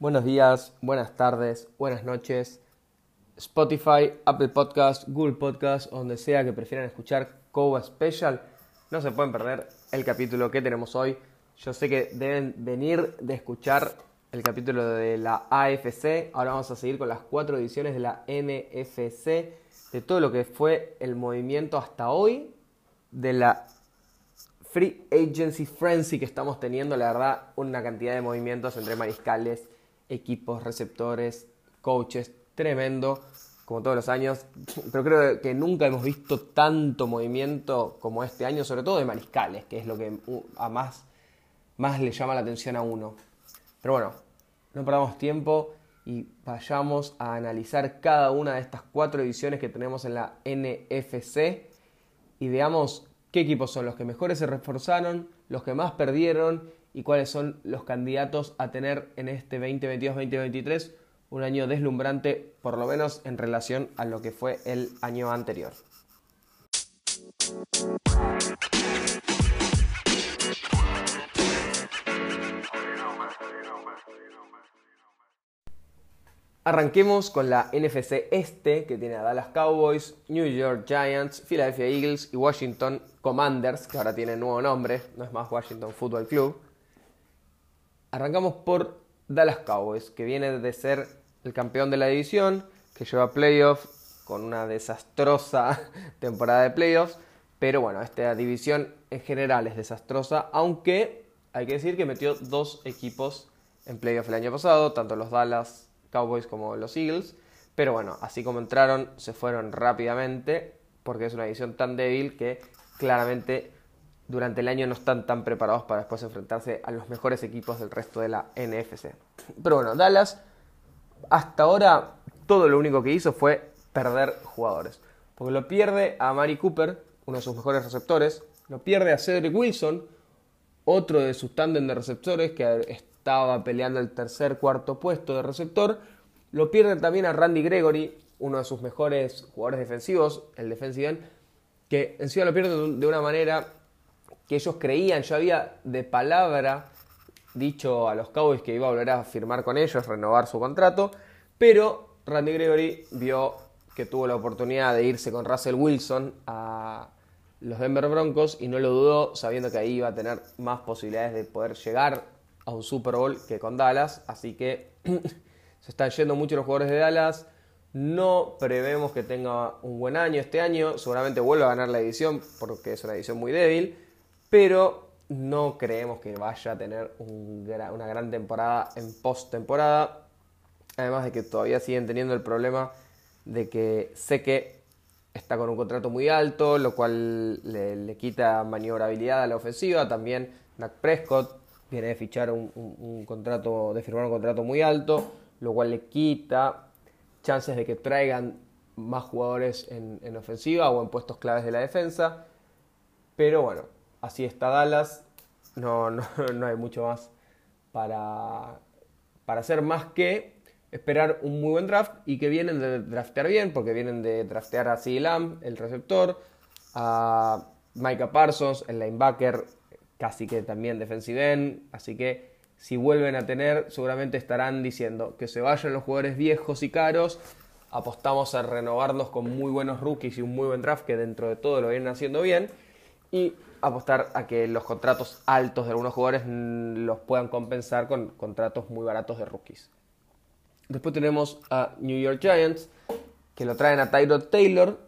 Buenos días, buenas tardes, buenas noches. Spotify, Apple Podcast, Google Podcast, donde sea que prefieran escuchar Coba Special, no se pueden perder el capítulo que tenemos hoy. Yo sé que deben venir de escuchar el capítulo de la AFC. Ahora vamos a seguir con las cuatro ediciones de la NFC, de todo lo que fue el movimiento hasta hoy, de la Free Agency Frenzy que estamos teniendo. La verdad, una cantidad de movimientos entre mariscales, equipos, receptores, coaches, tremendo, como todos los años. Pero creo que nunca hemos visto tanto movimiento como este año, sobre todo de mariscales, que es lo que a más, más le llama la atención a uno. Pero bueno, no perdamos tiempo y vayamos a analizar cada una de estas cuatro ediciones que tenemos en la NFC y veamos qué equipos son los que mejores se reforzaron, los que más perdieron y cuáles son los candidatos a tener en este 2022-2023 un año deslumbrante, por lo menos en relación a lo que fue el año anterior. Arranquemos con la NFC Este, que tiene a Dallas Cowboys, New York Giants, Philadelphia Eagles y Washington Commanders, que ahora tiene nuevo nombre, no es más Washington Football Club. Arrancamos por Dallas Cowboys, que viene de ser el campeón de la división, que lleva playoffs con una desastrosa temporada de playoffs. Pero bueno, esta división en general es desastrosa, aunque hay que decir que metió dos equipos en playoffs el año pasado, tanto los Dallas Cowboys como los Eagles. Pero bueno, así como entraron, se fueron rápidamente porque es una división tan débil que claramente durante el año no están tan preparados para después enfrentarse a los mejores equipos del resto de la NFC. Pero bueno, Dallas hasta ahora todo lo único que hizo fue perder jugadores. Porque lo pierde a Mari Cooper, uno de sus mejores receptores, lo pierde a Cedric Wilson, otro de sus tándem de receptores que estaba peleando el tercer, cuarto puesto de receptor. Lo pierde también a Randy Gregory, uno de sus mejores jugadores defensivos, el defensive end, que encima lo pierde de una manera que ellos creían, ya había de palabra dicho a los Cowboys que iba a volver a firmar con ellos, renovar su contrato, pero Randy Gregory vio que tuvo la oportunidad de irse con Russell Wilson a los Denver Broncos y no lo dudó, sabiendo que ahí iba a tener más posibilidades de poder llegar a un Super Bowl que con Dallas, así que se están yendo mucho los jugadores de Dallas. No prevemos que tenga un buen año este año, seguramente vuelva a ganar la edición porque es una edición muy débil, pero no creemos que vaya a tener una gran temporada en post-temporada. Además de que todavía siguen teniendo el problema de que sé que está con un contrato muy alto, lo cual le, le quita maniobrabilidad a la ofensiva. También Dak Prescott viene de fichar un, contrato, de firmar un contrato muy alto, lo cual le quita chances de que traigan más jugadores en, ofensiva o en puestos claves de la defensa. Pero bueno, así está Dallas. No, no, no hay mucho más para, para hacer más que esperar un muy buen draft y que vienen de draftear bien, porque vienen de draftear a C. Lamb, el receptor, a Micah Parsons, el linebacker, casi que también defensive end, así que si vuelven a tener, seguramente estarán diciendo que se vayan los jugadores viejos y caros, apostamos a renovarnos con muy buenos rookies y un muy buen draft que dentro de todo lo vienen haciendo bien y apostar a que los contratos altos de algunos jugadores los puedan compensar con contratos muy baratos de rookies. Después tenemos a New York Giants, que lo traen a Tyrod Taylor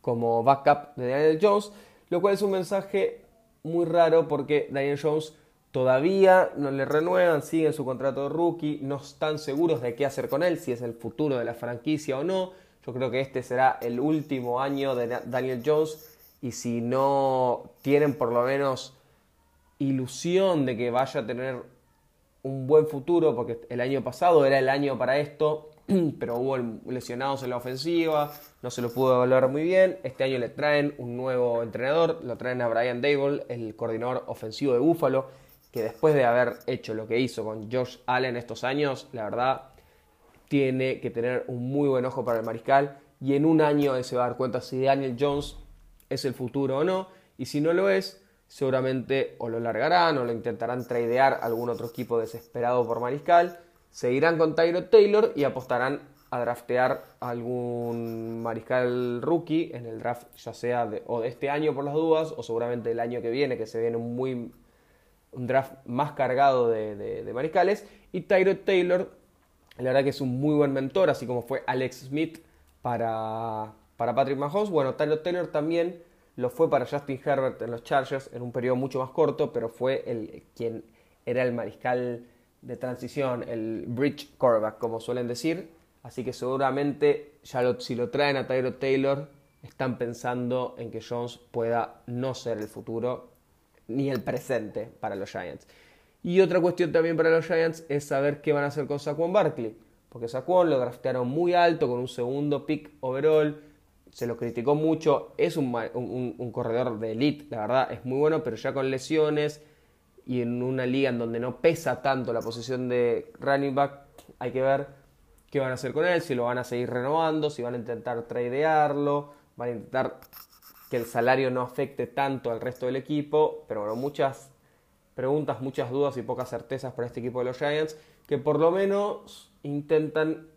como backup de Daniel Jones, lo cual es un mensaje muy raro porque Daniel Jones todavía no le renuevan, sigue en su contrato de rookie, no están seguros de qué hacer con él, si es el futuro de la franquicia o no. Yo creo que este será el último año de Daniel Jones y si no tienen por lo menos ilusión de que vaya a tener un buen futuro, porque el año pasado era el año para esto, pero hubo lesionados en la ofensiva, no se lo pudo evaluar muy bien. Este año le traen un nuevo entrenador, lo traen a Brian Dable, el coordinador ofensivo de Buffalo, que después de haber hecho lo que hizo con Josh Allen estos años, la verdad, tiene que tener un muy buen ojo para el mariscal y en un año se va a dar cuenta si Daniel Jones es el futuro o no. Y si no lo es, seguramente o lo largarán o lo intentarán tradear algún otro equipo desesperado por mariscal. Seguirán con Tyro Taylor y apostarán a draftear algún mariscal rookie en el draft, ya sea de, o de este año por las dudas, o seguramente el año que viene, que se viene un, muy, un draft más cargado de, mariscales. Y Tyro Taylor, la verdad que es un muy buen mentor, así como fue Alex Smith para, para Patrick Mahomes. Bueno, Tyler Taylor también lo fue para Justin Herbert en los Chargers en un periodo mucho más corto, pero fue el quien era el mariscal de transición, el bridge quarterback, como suelen decir. Así que seguramente ya si lo traen a Tyler Taylor, están pensando en que Jones pueda no ser el futuro ni el presente para los Giants. Y otra cuestión también para los Giants es saber qué van a hacer con Saquon Barkley. Porque Saquon lo draftearon muy alto con un segundo pick overall se lo criticó mucho, es un, corredor de elite, la verdad, es muy bueno, pero ya con lesiones y en una liga en donde no pesa tanto la posición de running back, hay que ver qué van a hacer con él, si lo van a seguir renovando, si van a intentar tradearlo, van a intentar que el salario no afecte tanto al resto del equipo, pero bueno, muchas preguntas, muchas dudas y pocas certezas para este equipo de los Giants, que por lo menos intentan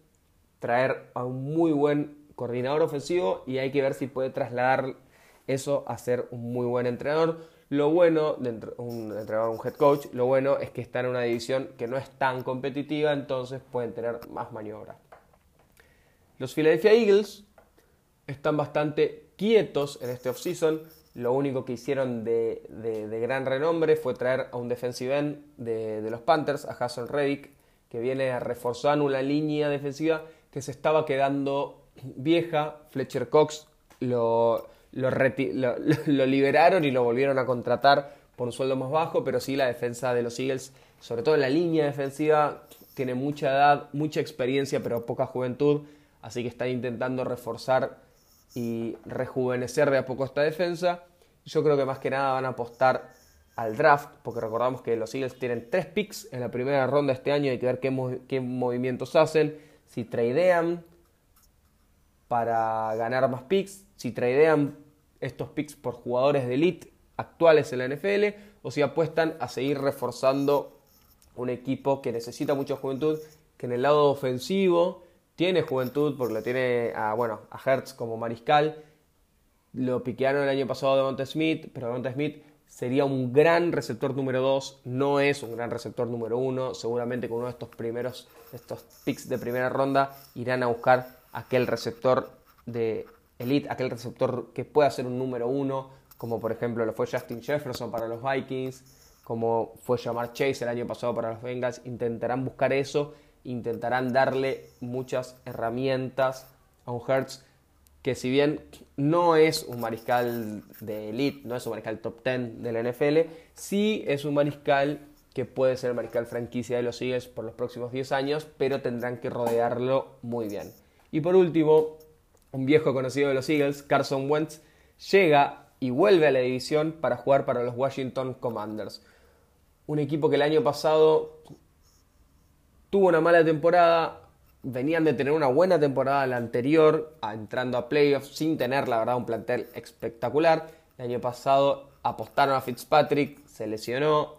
traer a un muy buen coordinador ofensivo y hay que ver si puede trasladar eso a ser un muy buen entrenador. Lo bueno de un un head coach, lo bueno es que está en una división que no es tan competitiva, entonces pueden tener más maniobra. Los Philadelphia Eagles están bastante quietos en este offseason. Lo único que hicieron de, gran renombre fue traer a un defensive end de, de los Panthers, a Hassan Reddick, que viene a reforzar una línea defensiva que se estaba quedando vieja, Fletcher Cox lo, lo, liberaron y lo volvieron a contratar por un sueldo más bajo, pero sí la defensa de los Eagles, sobre todo en la línea defensiva, tiene mucha edad, mucha experiencia, pero poca juventud, así que están intentando reforzar y rejuvenecer de a poco esta defensa. Yo creo que más que nada van a apostar al draft, porque recordamos que los Eagles tienen tres picks en la primera ronda este año, hay que ver qué, qué movimientos hacen, si tradean, para ganar más picks, si tradean estos picks por jugadores de elite actuales en la NFL o si apuestan a seguir reforzando un equipo que necesita mucha juventud, que en el lado ofensivo tiene juventud porque lo tiene a, bueno, a Hertz como mariscal. Lo piquearon el año pasado de Monte Smith, pero Monte Smith sería un gran receptor número 2, no es un gran receptor número 1. Seguramente con uno de estos primeros, estos picks de primera ronda, irán a buscar aquel receptor de elite, aquel receptor que pueda ser un número uno, como por ejemplo lo fue Justin Jefferson para los Vikings, como fue Jamar Chase el año pasado para los Bengals, intentarán buscar eso, intentarán darle muchas herramientas a un Hertz que si bien no es un mariscal de elite, no es un mariscal top 10 de la NFL, sí es un mariscal que puede ser el mariscal franquicia de los Eagles por los próximos 10 años, pero tendrán que rodearlo muy bien. Y por último, un viejo conocido de los Eagles, Carson Wentz, llega y vuelve a la división para jugar para los Washington Commanders. Un equipo que el año pasado tuvo una mala temporada, venían de tener una buena temporada la anterior, entrando a playoffs sin tener, la verdad, un plantel espectacular. El año pasado apostaron a Fitzpatrick, se lesionó,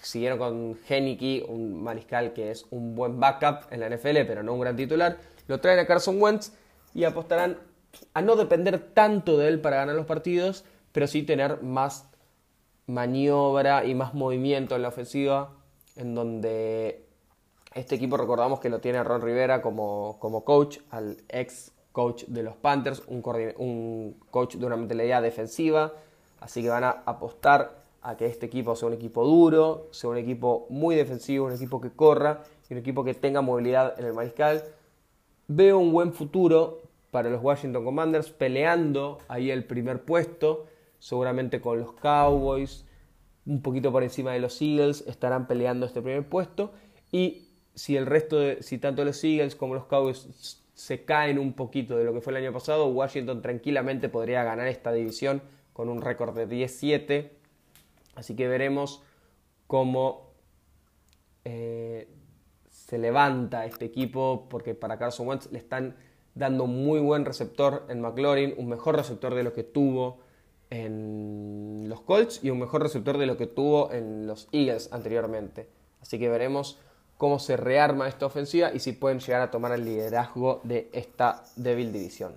siguieron con Henneke, un mariscal que es un buen backup en la NFL, pero no un gran titular lo traen a Carson Wentz y apostarán a no depender tanto de él para ganar los partidos, pero sí tener más maniobra y más movimiento en la ofensiva, en donde este equipo recordamos que lo tiene Ron Rivera como, como coach, al ex coach de los Panthers, un, un coach de una mentalidad defensiva, así que van a apostar a que este equipo sea un equipo duro, sea un equipo muy defensivo, un equipo que corra y un equipo que tenga movilidad en el mariscal. Veo un buen futuro para los Washington Commanders peleando ahí el primer puesto, seguramente con los Cowboys, un poquito por encima de los Eagles, estarán peleando este primer puesto y si el resto de, si tanto los Eagles como los Cowboys se caen un poquito de lo que fue el año pasado, Washington tranquilamente podría ganar esta división con un récord de 10-7. Así que veremos cómo eh, se levanta este equipo porque para Carson Wentz le están dando muy buen receptor en McLaurin, un mejor receptor de lo que tuvo en los Colts y un mejor receptor de lo que tuvo en los Eagles anteriormente. Así que veremos cómo se rearma esta ofensiva y si pueden llegar a tomar el liderazgo de esta débil división.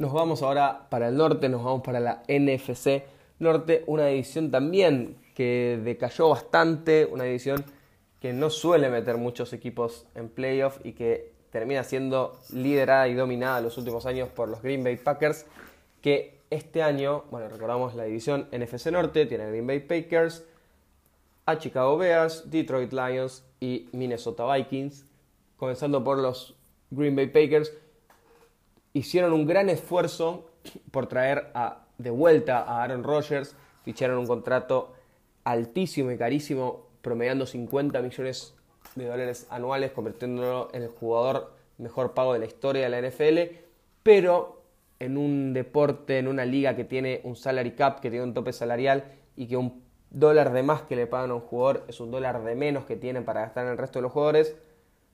Nos vamos ahora para el norte, nos vamos para la NFC Norte, una división también que decayó bastante, una división que no suele meter muchos equipos en playoff y que termina siendo liderada y dominada los últimos años por los Green Bay Packers, que este año, bueno, recordamos la división NFC Norte, tiene Green Bay Packers, a Chicago Bears, Detroit Lions y Minnesota Vikings, comenzando por los Green Bay Packers, hicieron un gran esfuerzo por traer a, de vuelta a Aaron Rodgers, ficharon un contrato altísimo y carísimo, promediando 50 millones de dólares anuales, convirtiéndolo en el jugador mejor pago de la historia de la NFL, pero en un deporte, en una liga que tiene un salary cap, que tiene un tope salarial y que un dólar de más que le pagan a un jugador es un dólar de menos que tienen para gastar en el resto de los jugadores,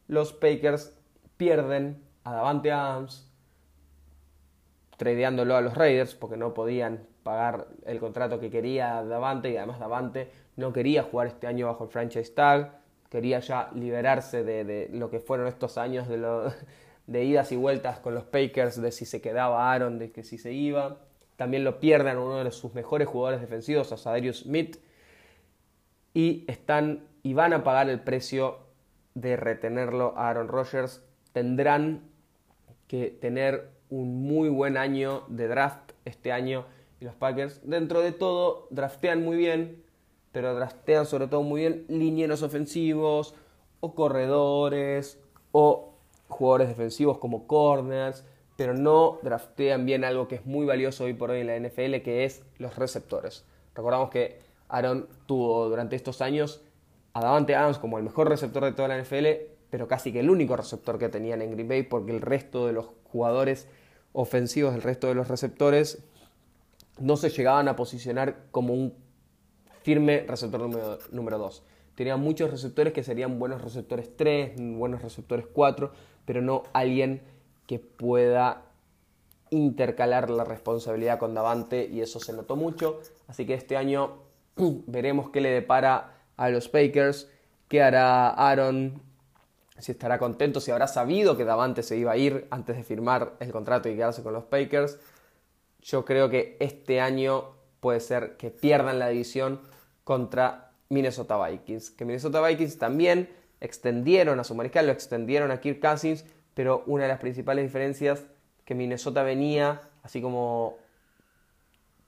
los Packers pierden a Davante Adams, tradeándolo a los Raiders porque no podían pagar el contrato que quería Davante y además Davante no quería jugar este año bajo el franchise tag, quería ya liberarse de, lo que fueron estos años de, idas y vueltas con los Packers, de si se quedaba Aaron, de que si se iba. También lo pierden uno de sus mejores jugadores defensivos, a Sadarius Smith, y están y van a pagar el precio de retenerlo a Aaron Rodgers. Tendrán que tener un muy buen año de draft este año y los Packers. Dentro de todo, draftean muy bien, pero draftean sobre todo muy bien linieros ofensivos o corredores o jugadores defensivos como corners, pero no draftean bien algo que es muy valioso hoy por hoy en la NFL, que es los receptores. Recordamos que Aaron tuvo durante estos años a Davante Adams como el mejor receptor de toda la NFL, pero casi que el único receptor que tenían en Green Bay, porque el resto de los jugadores ofensivos, el resto de los receptores, no se llegaban a posicionar como un firme receptor número 2. Tenían muchos receptores que serían buenos receptores 3, buenos receptores 4, pero no alguien que pueda intercalar la responsabilidad con Davante y eso se notó mucho. Así que este año veremos qué le depara a los Packers, qué hará Aaron, si estará contento, si habrá sabido que Davante se iba a ir antes de firmar el contrato y quedarse con los Packers. Yo creo que este año puede ser que pierdan la división contra Minnesota Vikings. Que Minnesota Vikings también extendieron a su mariscal, lo extendieron a Kirk Cousins, pero una de las principales diferencias que Minnesota venía, así como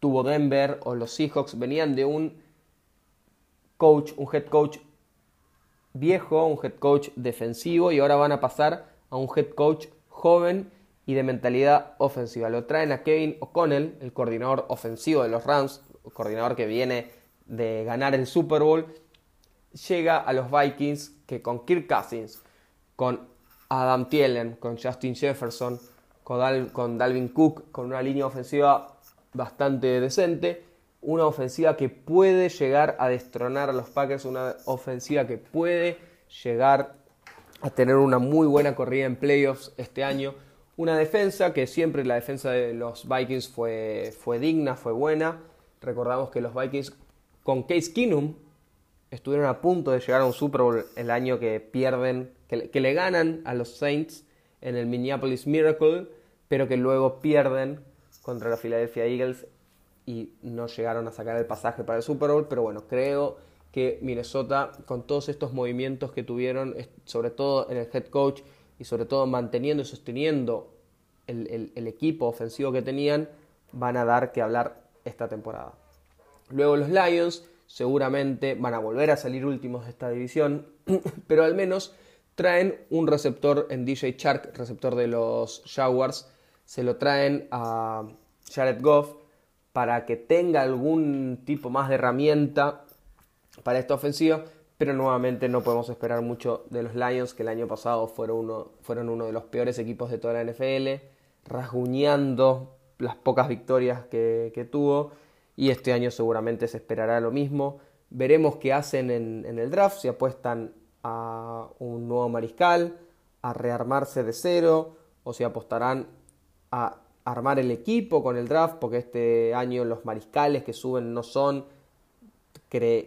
tuvo Denver o los Seahawks, venían de un coach, un head coach viejo, un head coach defensivo y ahora van a pasar a un head coach joven y de mentalidad ofensiva. Lo traen a Kevin O'Connell, el coordinador ofensivo de los Rams, coordinador que viene de ganar el Super Bowl. Llega a los Vikings que con Kirk Cousins, con Adam Thielen, con Justin Jefferson, con, con Dalvin Cook, con una línea ofensiva bastante decente, una ofensiva que puede llegar a destronar a los Packers, una ofensiva que puede llegar a tener una muy buena corrida en playoffs este año. Una defensa que siempre la defensa de los Vikings fue, fue digna, fue buena. Recordamos que los Vikings con Case Keenum estuvieron a punto de llegar a un Super Bowl el año que pierden, que, que le ganan a los Saints en el Minneapolis Miracle, pero que luego pierden contra la Philadelphia Eagles y no llegaron a sacar el pasaje para el Super Bowl, pero bueno, creo que Minnesota, con todos estos movimientos que tuvieron, sobre todo en el head coach y sobre todo manteniendo y sosteniendo el, equipo ofensivo que tenían, van a dar que hablar esta temporada. Luego los Lions seguramente van a volver a salir últimos de esta división, pero al menos traen un receptor en DJ Shark, receptor de los Jaguars, se lo traen a Jared Goff, para que tenga algún tipo más de herramienta para esta ofensiva, pero nuevamente no podemos esperar mucho de los Lions, que el año pasado fueron uno, fueron uno de los peores equipos de toda la NFL, rasguñando las pocas victorias que, tuvo y este año seguramente se esperará lo mismo. Veremos qué hacen en, en el draft, si apuestan a un nuevo mariscal, a rearmarse de cero, o si apostarán a armar el equipo con el draft, porque este año los mariscales que suben no son,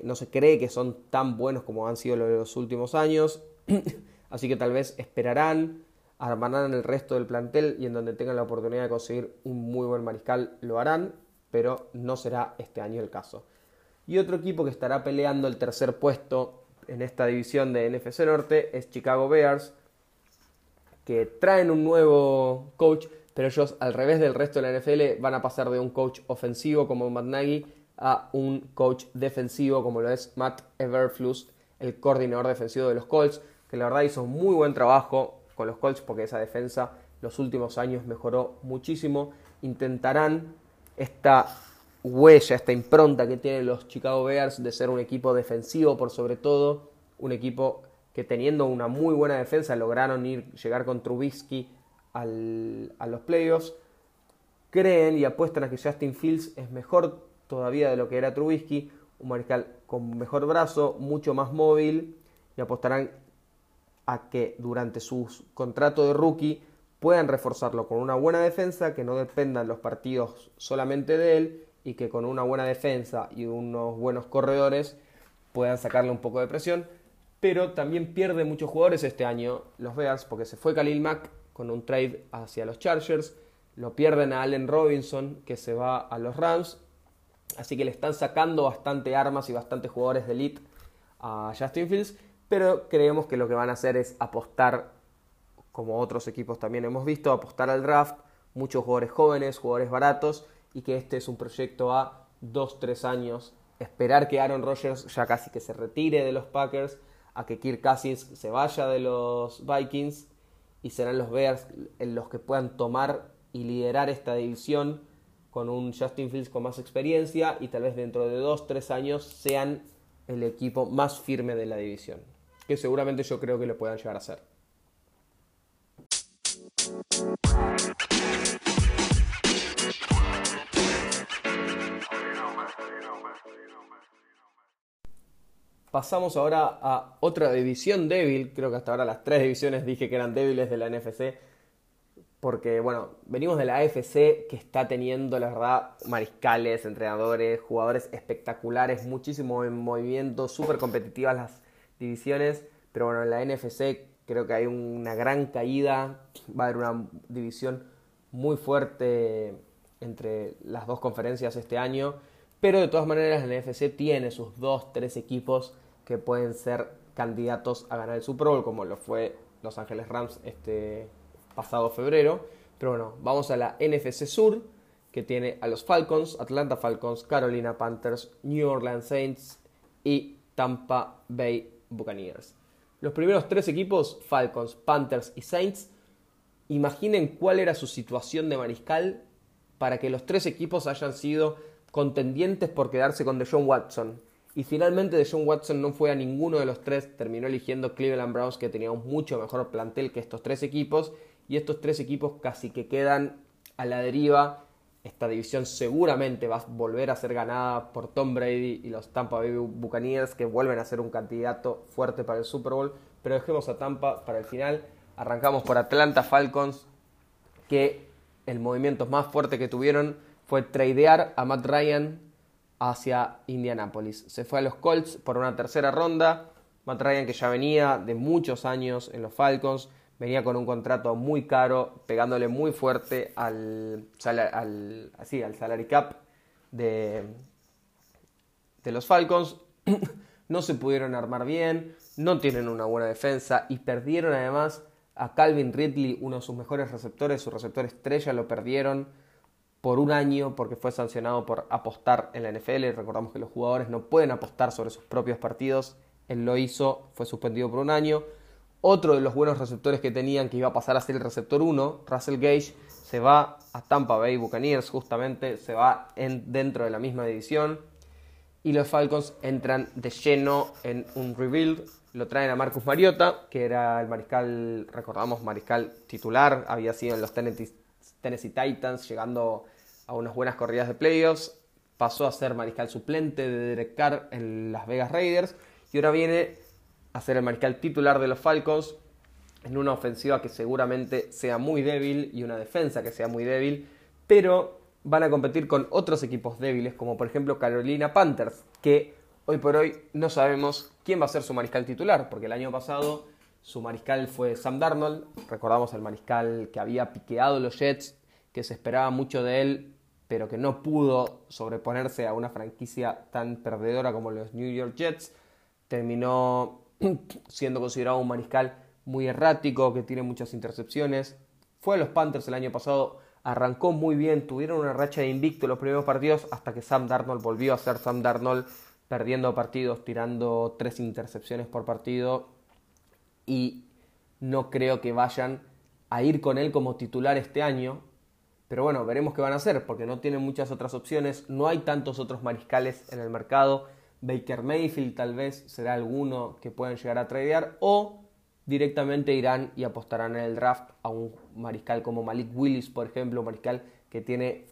no se cree que son tan buenos como han sido los últimos años, así que tal vez esperarán, armarán el resto del plantel y en donde tengan la oportunidad de conseguir un muy buen mariscal lo harán, pero no será este año el caso. Y otro equipo que estará peleando el tercer puesto en esta división de NFC Norte es Chicago Bears, que traen un nuevo coach, pero ellos al revés del resto de la NFL van a pasar de un coach ofensivo como Matt Nagy a un coach defensivo como lo es Matt Everfluss, el coordinador defensivo de los Colts, que la verdad hizo muy buen trabajo con los Colts porque esa defensa los últimos años mejoró muchísimo. Intentarán esta huella, esta impronta que tienen los Chicago Bears de ser un equipo defensivo por sobre todo, un equipo que teniendo una muy buena defensa lograron ir, llegar con Trubisky a los playoffs, creen y apuestan a que Justin Fields es mejor todavía de lo que era Trubisky, un mariscal con mejor brazo, mucho más móvil, y apostarán a que durante su contrato de rookie puedan reforzarlo con una buena defensa, que no dependan los partidos solamente de él, y que con una buena defensa y unos buenos corredores puedan sacarle un poco de presión. Pero también pierde muchos jugadores este año los Bears porque se fue Khalil Mack con un trade hacia los Chargers, lo pierden a Allen Robinson que se va a los Rams, así que le están sacando bastante armas y bastante jugadores de elite a Justin Fields, pero creemos que lo que van a hacer es apostar, como otros equipos también hemos visto, apostar al draft, muchos jugadores jóvenes, jugadores baratos, y que este es un proyecto a 2-3 años, esperar que Aaron Rodgers ya casi que se retire de los Packers, a que Kirk Cousins se vaya de los Vikings y serán los Bears los que puedan tomar y liderar esta división con un Justin Fields con más experiencia y tal vez dentro de dos, tres años sean el equipo más firme de la división, que seguramente yo creo que lo puedan llegar a ser. Pasamos ahora a otra división débil. Creo que hasta ahora las tres divisiones dije que eran débiles de la NFC. Porque, bueno, venimos de la AFC que está teniendo, la verdad, mariscales, entrenadores, jugadores espectaculares, muchísimo en movimiento, súper competitivas las divisiones. Pero bueno, en la NFC creo que hay una gran caída. Va a haber una división muy fuerte entre las dos conferencias este año. Pero de todas maneras, la NFC tiene sus dos, tres equipos que pueden ser candidatos a ganar el Super Bowl, como lo fue Los Ángeles Rams este pasado febrero. Pero bueno, vamos a la NFC Sur, que tiene a los Falcons, Atlanta Falcons, Carolina Panthers, New Orleans Saints y Tampa Bay Buccaneers. Los primeros tres equipos, Falcons, Panthers y Saints, imaginen cuál era su situación de mariscal para que los tres equipos hayan sido contendientes por quedarse con DeJohn Watson. Y finalmente DeJohn Watson no fue a ninguno de los tres, terminó eligiendo Cleveland Browns que tenía un mucho mejor plantel que estos tres equipos y estos tres equipos casi que quedan a la deriva. Esta división seguramente va a volver a ser ganada por Tom Brady y los Tampa Bay Buccaneers que vuelven a ser un candidato fuerte para el Super Bowl. Pero dejemos a Tampa para el final. Arrancamos por Atlanta Falcons que el movimiento más fuerte que tuvieron fue tradear a Matt Ryan hacia Indianapolis. Se fue a los Colts por una tercera ronda. Matt Ryan, que ya venía de muchos años en los Falcons, venía con un contrato muy caro, pegándole muy fuerte al, al, al salary cap de, de los Falcons. no se pudieron armar bien, no tienen una buena defensa y perdieron además a Calvin Ridley, uno de sus mejores receptores, su receptor estrella, lo perdieron por un año porque fue sancionado por apostar en la NFL. Recordamos que los jugadores no pueden apostar sobre sus propios partidos. Él lo hizo, fue suspendido por un año. Otro de los buenos receptores que tenían, que iba a pasar a ser el receptor 1, Russell Gage, se va a Tampa Bay Buccaneers, justamente, se va en, dentro de la misma división. Y los Falcons entran de lleno en un rebuild. Lo traen a Marcus Mariota, que era el mariscal, recordamos, mariscal titular, había sido en los Tennessee Tennessee Titans, llegando a unas buenas corridas de playoffs. pasó a ser mariscal suplente de Derek Carr en Las Vegas Raiders y ahora viene a ser el mariscal titular de los Falcons en una ofensiva que seguramente sea muy débil y una defensa que sea muy débil, pero van a competir con otros equipos débiles como por ejemplo Carolina Panthers, que hoy por hoy no sabemos quién va a ser su mariscal titular, porque el año pasado su mariscal fue Sam Darnold, recordamos el mariscal que había piqueado los Jets, que se esperaba mucho de él, pero que no pudo sobreponerse a una franquicia tan perdedora como los New York Jets, terminó siendo considerado un mariscal muy errático, que tiene muchas intercepciones. Fue a los Panthers el año pasado, arrancó muy bien, tuvieron una racha de invicto los primeros partidos hasta que Sam Darnold volvió a ser Sam Darnold, perdiendo partidos, tirando tres intercepciones por partido y no creo que vayan a ir con él como titular este año. Pero bueno, veremos qué van a hacer, porque no tienen muchas otras opciones, no hay tantos otros mariscales en el mercado. Baker Mayfield tal vez será alguno que puedan llegar a tradear, o directamente irán y apostarán en el draft a un mariscal como Malik Willis, por ejemplo, un mariscal que tiene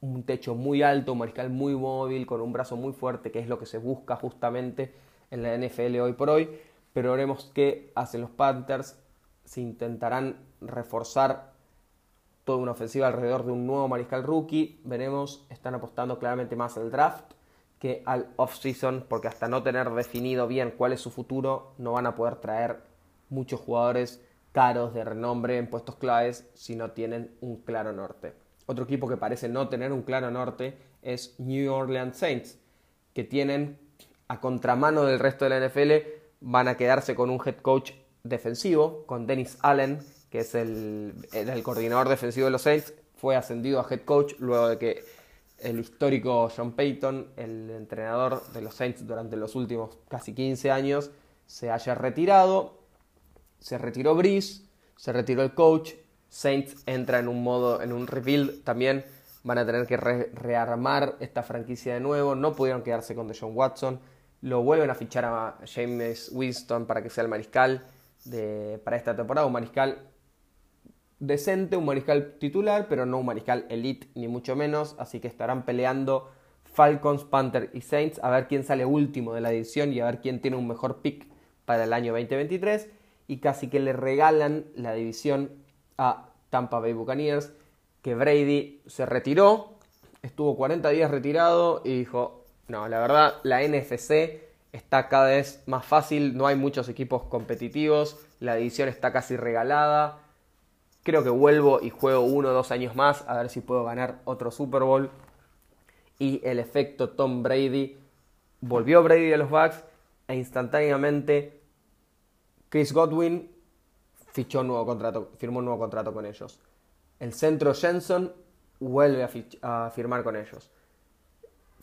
un techo muy alto, un mariscal muy móvil, con un brazo muy fuerte, que es lo que se busca justamente en la NFL hoy por hoy pero veremos qué hacen los Panthers, si intentarán reforzar toda una ofensiva alrededor de un nuevo mariscal rookie, veremos, están apostando claramente más al draft que al off-season, porque hasta no tener definido bien cuál es su futuro, no van a poder traer muchos jugadores caros de renombre en puestos claves si no tienen un claro norte. Otro equipo que parece no tener un claro norte es New Orleans Saints, que tienen a contramano del resto de la NFL van a quedarse con un head coach defensivo, con Dennis Allen, que es el, el coordinador defensivo de los Saints, fue ascendido a head coach luego de que el histórico John Payton, el entrenador de los Saints durante los últimos casi 15 años, se haya retirado. Se retiró Breeze, se retiró el coach. Saints entra en un modo, en un rebuild también. Van a tener que rearmar esta franquicia de nuevo. No pudieron quedarse con Deshaun Watson lo vuelven a fichar a James Winston para que sea el mariscal de, para esta temporada, un mariscal decente, un mariscal titular, pero no un mariscal elite ni mucho menos, así que estarán peleando Falcons, Panther y Saints a ver quién sale último de la edición y a ver quién tiene un mejor pick para el año 2023 y casi que le regalan la división a Tampa Bay Buccaneers que Brady se retiró, estuvo 40 días retirado y dijo, no, la verdad, la NFC está cada vez más fácil, no hay muchos equipos competitivos, la división está casi regalada. Creo que vuelvo y juego uno o dos años más a ver si puedo ganar otro Super Bowl. Y el efecto Tom Brady. Volvió Brady a los Bucks e instantáneamente Chris Godwin fichó nuevo contrato, firmó un nuevo contrato con ellos. El centro Jensen vuelve a firmar con ellos.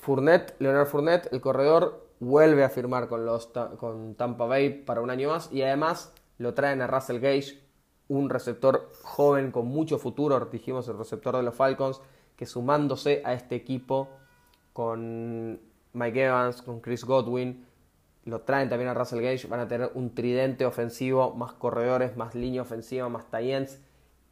Fournette, Leonard Fournette, el corredor, vuelve a firmar con, los, con Tampa Bay para un año más y además lo traen a Russell Gage, un receptor joven con mucho futuro, dijimos el receptor de los Falcons, que sumándose a este equipo con Mike Evans, con Chris Godwin, lo traen también a Russell Gage, van a tener un tridente ofensivo, más corredores, más línea ofensiva, más tie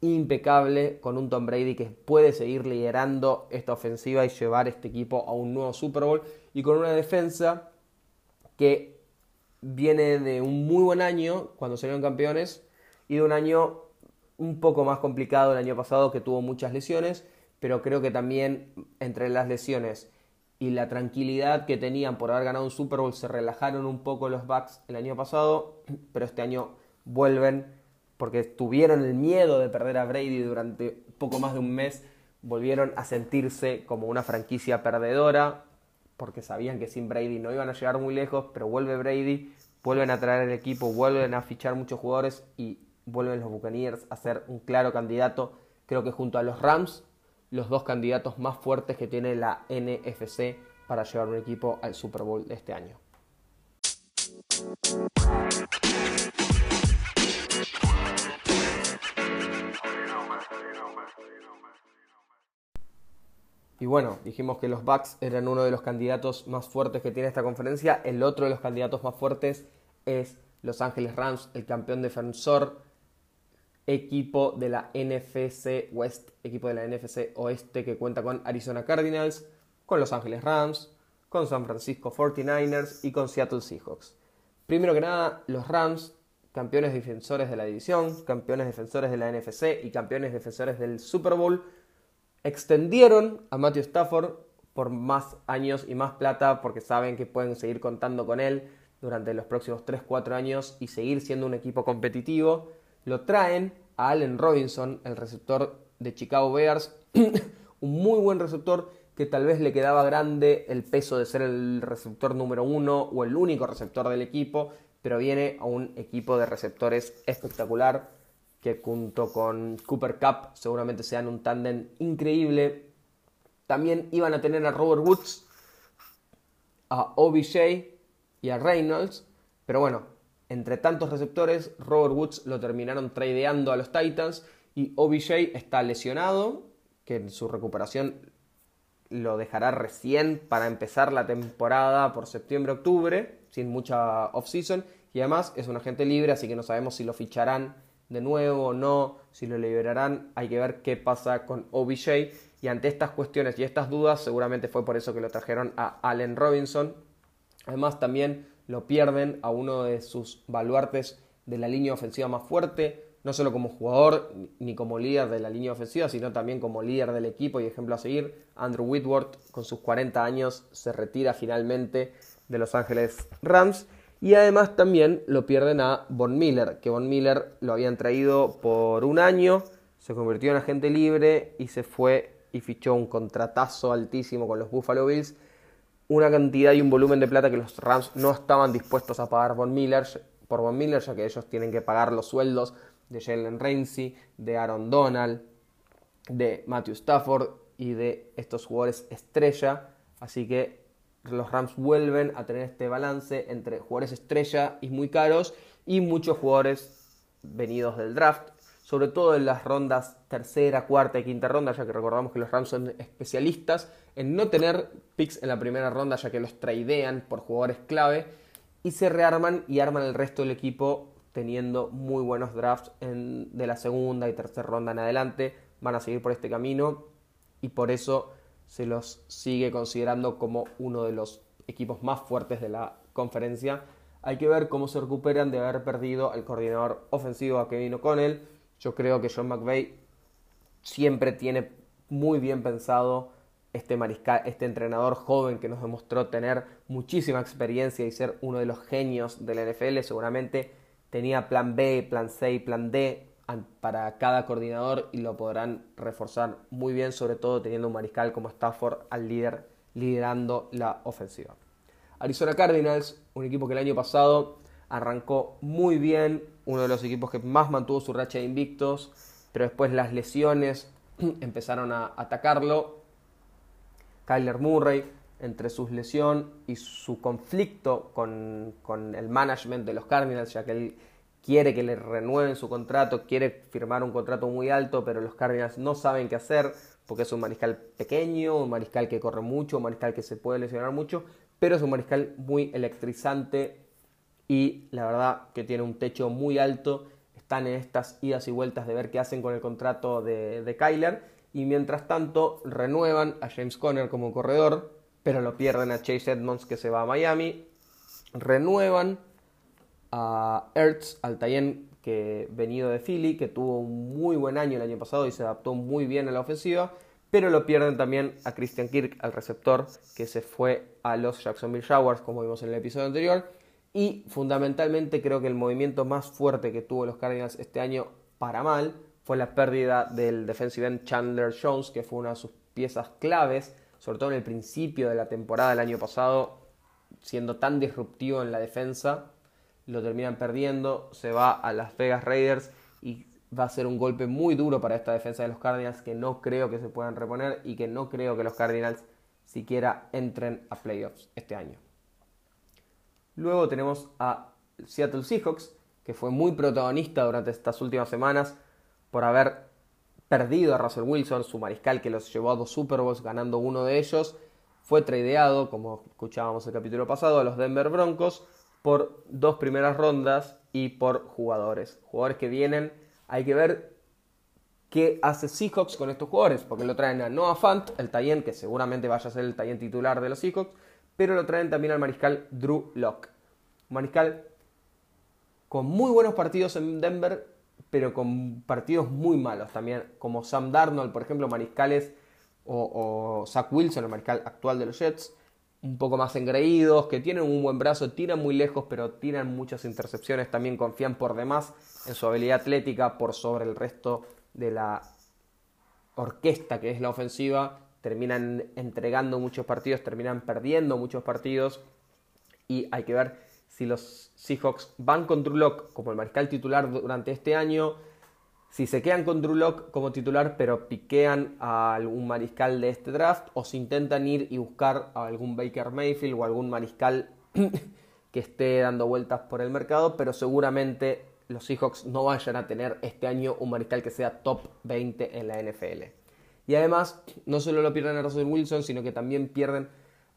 impecable con un Tom Brady que puede seguir liderando esta ofensiva y llevar este equipo a un nuevo Super Bowl y con una defensa que viene de un muy buen año cuando salieron campeones y de un año un poco más complicado el año pasado que tuvo muchas lesiones, pero creo que también entre las lesiones y la tranquilidad que tenían por haber ganado un Super Bowl se relajaron un poco los Bucks el año pasado, pero este año vuelven porque tuvieron el miedo de perder a Brady durante poco más de un mes, volvieron a sentirse como una franquicia perdedora, porque sabían que sin Brady no iban a llegar muy lejos, pero vuelve Brady, vuelven a traer el equipo, vuelven a fichar muchos jugadores y vuelven los Buccaneers a ser un claro candidato, creo que junto a los Rams, los dos candidatos más fuertes que tiene la NFC para llevar un equipo al Super Bowl de este año. Y bueno, dijimos que los Bucks eran uno de los candidatos más fuertes que tiene esta conferencia. El otro de los candidatos más fuertes es Los Ángeles Rams, el campeón defensor, equipo de la NFC West, equipo de la NFC Oeste que cuenta con Arizona Cardinals, con Los Ángeles Rams, con San Francisco 49ers y con Seattle Seahawks. Primero que nada, los Rams, campeones defensores de la división, campeones defensores de la NFC y campeones defensores del Super Bowl, extendieron a Matthew Stafford por más años y más plata porque saben que pueden seguir contando con él durante los próximos 3-4 años y seguir siendo un equipo competitivo. Lo traen a Allen Robinson, el receptor de Chicago Bears, un muy buen receptor que tal vez le quedaba grande el peso de ser el receptor número uno o el único receptor del equipo, pero viene a un equipo de receptores espectacular que junto con Cooper Cup seguramente sean un tándem increíble. También iban a tener a Robert Woods, a OBJ y a Reynolds, pero bueno, entre tantos receptores, Robert Woods lo terminaron tradeando a los Titans y OBJ está lesionado, que en su recuperación lo dejará recién para empezar la temporada por septiembre-octubre, sin mucha off-season, y además es un agente libre, así que no sabemos si lo ficharán de nuevo o no, si lo liberarán, hay que ver qué pasa con OBJ. Y ante estas cuestiones y estas dudas, seguramente fue por eso que lo trajeron a Allen Robinson. Además, también lo pierden a uno de sus baluartes de la línea ofensiva más fuerte, no solo como jugador ni como líder de la línea ofensiva, sino también como líder del equipo y ejemplo a seguir. Andrew Whitworth, con sus 40 años, se retira finalmente de Los Ángeles Rams. Y además también lo pierden a Von Miller, que Von Miller lo habían traído por un año, se convirtió en agente libre y se fue y fichó un contratazo altísimo con los Buffalo Bills. Una cantidad y un volumen de plata que los Rams no estaban dispuestos a pagar Von Miller, por Von Miller, ya que ellos tienen que pagar los sueldos de Jalen Ramsey, de Aaron Donald, de Matthew Stafford y de estos jugadores estrella. Así que los Rams vuelven a tener este balance entre jugadores estrella y muy caros y muchos jugadores venidos del draft, sobre todo en las rondas tercera, cuarta y quinta ronda, ya que recordamos que los Rams son especialistas en no tener picks en la primera ronda, ya que los tradean por jugadores clave y se rearman y arman el resto del equipo teniendo muy buenos drafts en, de la segunda y tercera ronda en adelante. Van a seguir por este camino y por eso se los sigue considerando como uno de los equipos más fuertes de la conferencia. Hay que ver cómo se recuperan de haber perdido al coordinador ofensivo a Kevin O'Connell. Yo creo que John McVay siempre tiene muy bien pensado este, mariscal, este entrenador joven que nos demostró tener muchísima experiencia y ser uno de los genios de la NFL. Seguramente tenía plan B, plan C y plan D para cada coordinador y lo podrán reforzar muy bien, sobre todo teniendo un mariscal como Stafford al líder liderando la ofensiva. Arizona Cardinals, un equipo que el año pasado arrancó muy bien, uno de los equipos que más mantuvo su racha de invictos, pero después las lesiones empezaron a atacarlo. Kyler Murray, entre su lesión y su conflicto con, con el management de los Cardinals, ya que él quiere que le renueven su contrato, quiere firmar un contrato muy alto, pero los Cardinals no saben qué hacer porque es un mariscal pequeño, un mariscal que corre mucho, un mariscal que se puede lesionar mucho, pero es un mariscal muy electrizante y la verdad que tiene un techo muy alto. Están en estas idas y vueltas de ver qué hacen con el contrato de, de Kyler y mientras tanto renuevan a James Conner como corredor, pero lo pierden a Chase Edmonds que se va a Miami, renuevan a Ertz, al Tayen que venido de Philly, que tuvo un muy buen año el año pasado y se adaptó muy bien a la ofensiva, pero lo pierden también a Christian Kirk, al receptor, que se fue a los Jacksonville Jaguars, como vimos en el episodio anterior. Y fundamentalmente creo que el movimiento más fuerte que tuvo los Cardinals este año para mal fue la pérdida del defensive end Chandler Jones, que fue una de sus piezas claves, sobre todo en el principio de la temporada del año pasado, siendo tan disruptivo en la defensa lo terminan perdiendo, se va a Las Vegas Raiders y va a ser un golpe muy duro para esta defensa de los Cardinals que no creo que se puedan reponer y que no creo que los Cardinals siquiera entren a playoffs este año. Luego tenemos a Seattle Seahawks, que fue muy protagonista durante estas últimas semanas por haber perdido a Russell Wilson, su mariscal que los llevó a dos Super Bowls ganando uno de ellos. Fue tradeado, como escuchábamos el capítulo pasado, a los Denver Broncos por dos primeras rondas y por jugadores. Jugadores que vienen, hay que ver qué hace Seahawks con estos jugadores, porque lo traen a Noah Fant, el Tayen, que seguramente vaya a ser el Tayen titular de los Seahawks, pero lo traen también al mariscal Drew Locke. Un mariscal con muy buenos partidos en Denver, pero con partidos muy malos también, como Sam Darnold, por ejemplo, mariscales, o, Zach Wilson, el mariscal actual de los Jets, un poco más engreídos, que tienen un buen brazo, tiran muy lejos, pero tiran muchas intercepciones, también confían por demás en su habilidad atlética por sobre el resto de la orquesta que es la ofensiva, terminan entregando muchos partidos, terminan perdiendo muchos partidos y hay que ver si los Seahawks van con Drew Lock como el mariscal titular durante este año, si se quedan con Drew Lock como titular pero piquean a algún mariscal de este draft o si intentan ir y buscar a algún Baker Mayfield o algún mariscal que esté dando vueltas por el mercado, pero seguramente los Seahawks no vayan a tener este año un mariscal que sea top 20 en la NFL. Y además, no solo lo pierden a Russell Wilson, sino que también pierden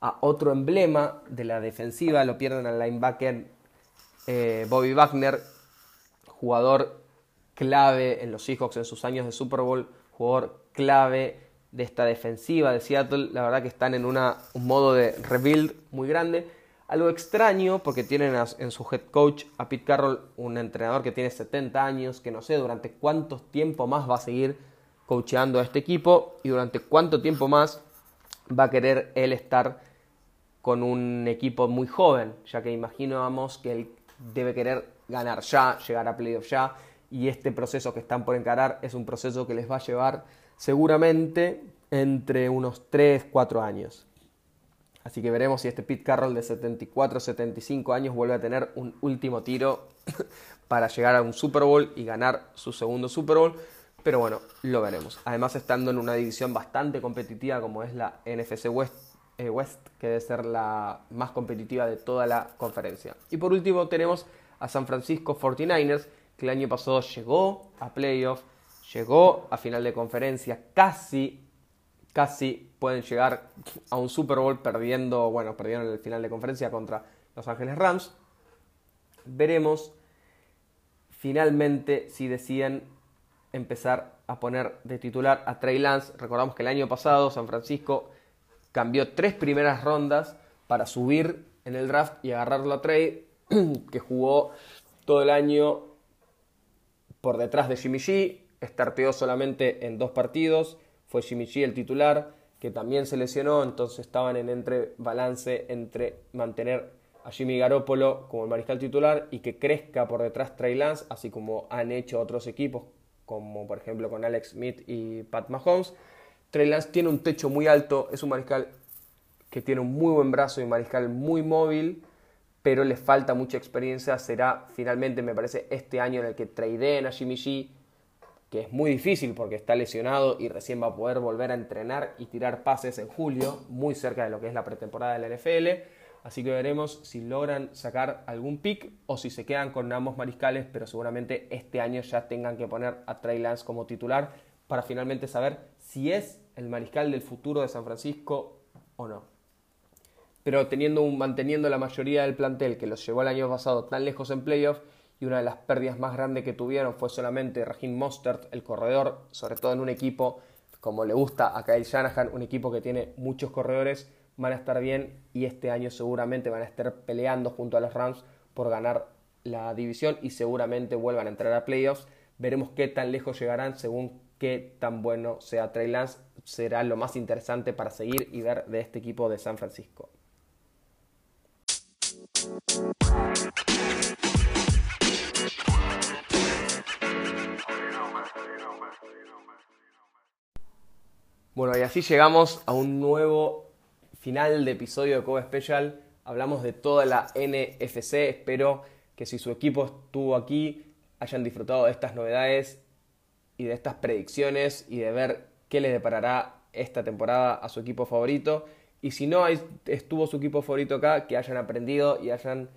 a otro emblema de la defensiva, lo pierden al linebacker eh, Bobby Wagner, jugador clave en los Seahawks en sus años de Super Bowl, jugador clave de esta defensiva de Seattle. La verdad que están en un modo de rebuild muy grande algo extraño porque tienen en su head coach a Pete Carroll, un entrenador que tiene 70 años, que no sé durante cuánto tiempo más va a seguir coacheando a este equipo y durante cuánto tiempo más va a querer él estar con un equipo muy joven, ya que imaginamos que él debe querer ganar ya, llegar a playoff ya, y este proceso que están por encarar es un proceso que les va a llevar seguramente entre unos 3, 4 años. Así que veremos si este Pete Carroll de 74-75 años vuelve a tener un último tiro para llegar a un Super Bowl y ganar su segundo Super Bowl. Pero bueno, lo veremos. Además, estando en una división bastante competitiva como es la NFC West, eh, West, que debe ser la más competitiva de toda la conferencia. Y por último, tenemos a San Francisco 49ers, que el año pasado llegó a playoff, llegó a final de conferencia, casi casi pueden llegar a un Super Bowl perdiendo, bueno, perdieron el final de conferencia contra Los Ángeles Rams. Veremos finalmente si deciden empezar a poner de titular a Trey Lance. Recordamos que el año pasado San Francisco cambió tres primeras rondas para subir en el draft y agarrarlo a Trey, que jugó todo el año por detrás de Jimmy G, estarteó solamente en dos partidos fue Jimmy G el titular, que también se lesionó, entonces estaban en entre balance entre mantener a Jimmy Garoppolo como el mariscal titular y que crezca por detrás Trey Lance, así como han hecho otros equipos, como por ejemplo con Alex Smith y Pat Mahomes. Trey Lance tiene un techo muy alto, es un mariscal que tiene un muy buen brazo y un mariscal muy móvil, pero le falta mucha experiencia. Será finalmente, me parece, este año en el que tradeen a Jimmy G que es muy difícil porque está lesionado y recién va a poder volver a entrenar y tirar pases en julio, muy cerca de lo que es la pretemporada de la NFL. Así que veremos si logran sacar algún pick o si se quedan con ambos mariscales, pero seguramente este año ya tengan que poner a Trey Lance como titular para finalmente saber si es el mariscal del futuro de San Francisco o no. Pero teniendo un, manteniendo la mayoría del plantel que los llevó el año pasado tan lejos en playoffs, y una de las pérdidas más grandes que tuvieron fue solamente Raheem Mostert, el corredor, sobre todo en un equipo como le gusta a Kyle Shanahan, un equipo que tiene muchos corredores, van a estar bien y este año seguramente van a estar peleando junto a los Rams por ganar la división y seguramente vuelvan a entrar a playoffs. Veremos qué tan lejos llegarán según qué tan bueno sea Trey Lance. Será lo más interesante para seguir y ver de este equipo de San Francisco. Bueno, y así llegamos a un nuevo final de episodio de Coba Special. Hablamos de toda la NFC. Espero que si su equipo estuvo aquí hayan disfrutado de estas novedades y de estas predicciones y de ver qué les deparará esta temporada a su equipo favorito. Y si no estuvo su equipo favorito acá, que hayan aprendido y hayan,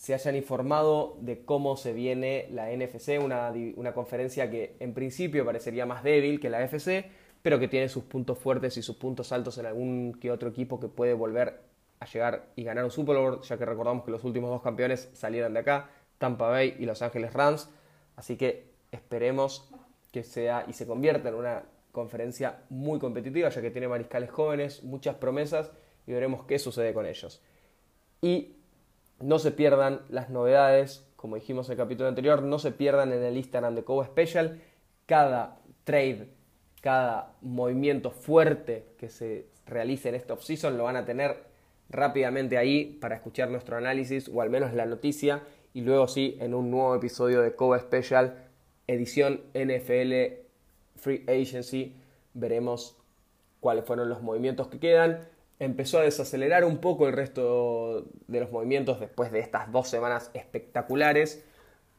se hayan informado de cómo se viene la NFC, una, una conferencia que en principio parecería más débil que la FC, pero que tiene sus puntos fuertes y sus puntos altos en algún que otro equipo que puede volver a llegar y ganar un Super Bowl, ya que recordamos que los últimos dos campeones salieron de acá, Tampa Bay y Los Ángeles Rams, así que esperemos que sea y se convierta en una conferencia muy competitiva, ya que tiene mariscales jóvenes, muchas promesas y veremos qué sucede con ellos. Y no se pierdan las novedades, como dijimos en el capítulo anterior, no se pierdan en el Instagram de Cobo Special cada trade, cada movimiento fuerte que se realice en esta offseason lo van a tener rápidamente ahí para escuchar nuestro análisis o al menos la noticia y luego sí en un nuevo episodio de Cobo Special edición NFL Free Agency veremos cuáles fueron los movimientos que quedan. Empezó a desacelerar un poco el resto de los movimientos después de estas dos semanas espectaculares.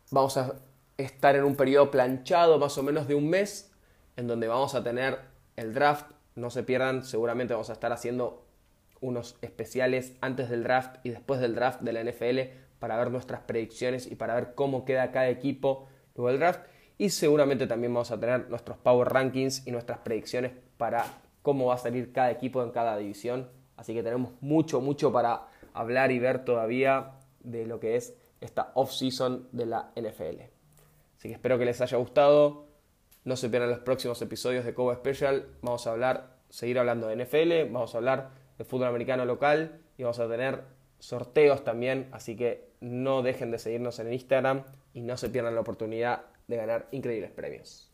Vamos a estar en un periodo planchado más o menos de un mes en donde vamos a tener el draft. No se pierdan, seguramente vamos a estar haciendo unos especiales antes del draft y después del draft de la NFL para ver nuestras predicciones y para ver cómo queda cada equipo luego del draft. Y seguramente también vamos a tener nuestros Power Rankings y nuestras predicciones para cómo va a salir cada equipo en cada división. Así que tenemos mucho, mucho para hablar y ver todavía de lo que es esta off-season de la NFL. Así que espero que les haya gustado. No se pierdan los próximos episodios de Cobo Special. Vamos a hablar, seguir hablando de NFL, vamos a hablar de fútbol americano local y vamos a tener sorteos también. Así que no dejen de seguirnos en Instagram y no se pierdan la oportunidad de ganar increíbles premios.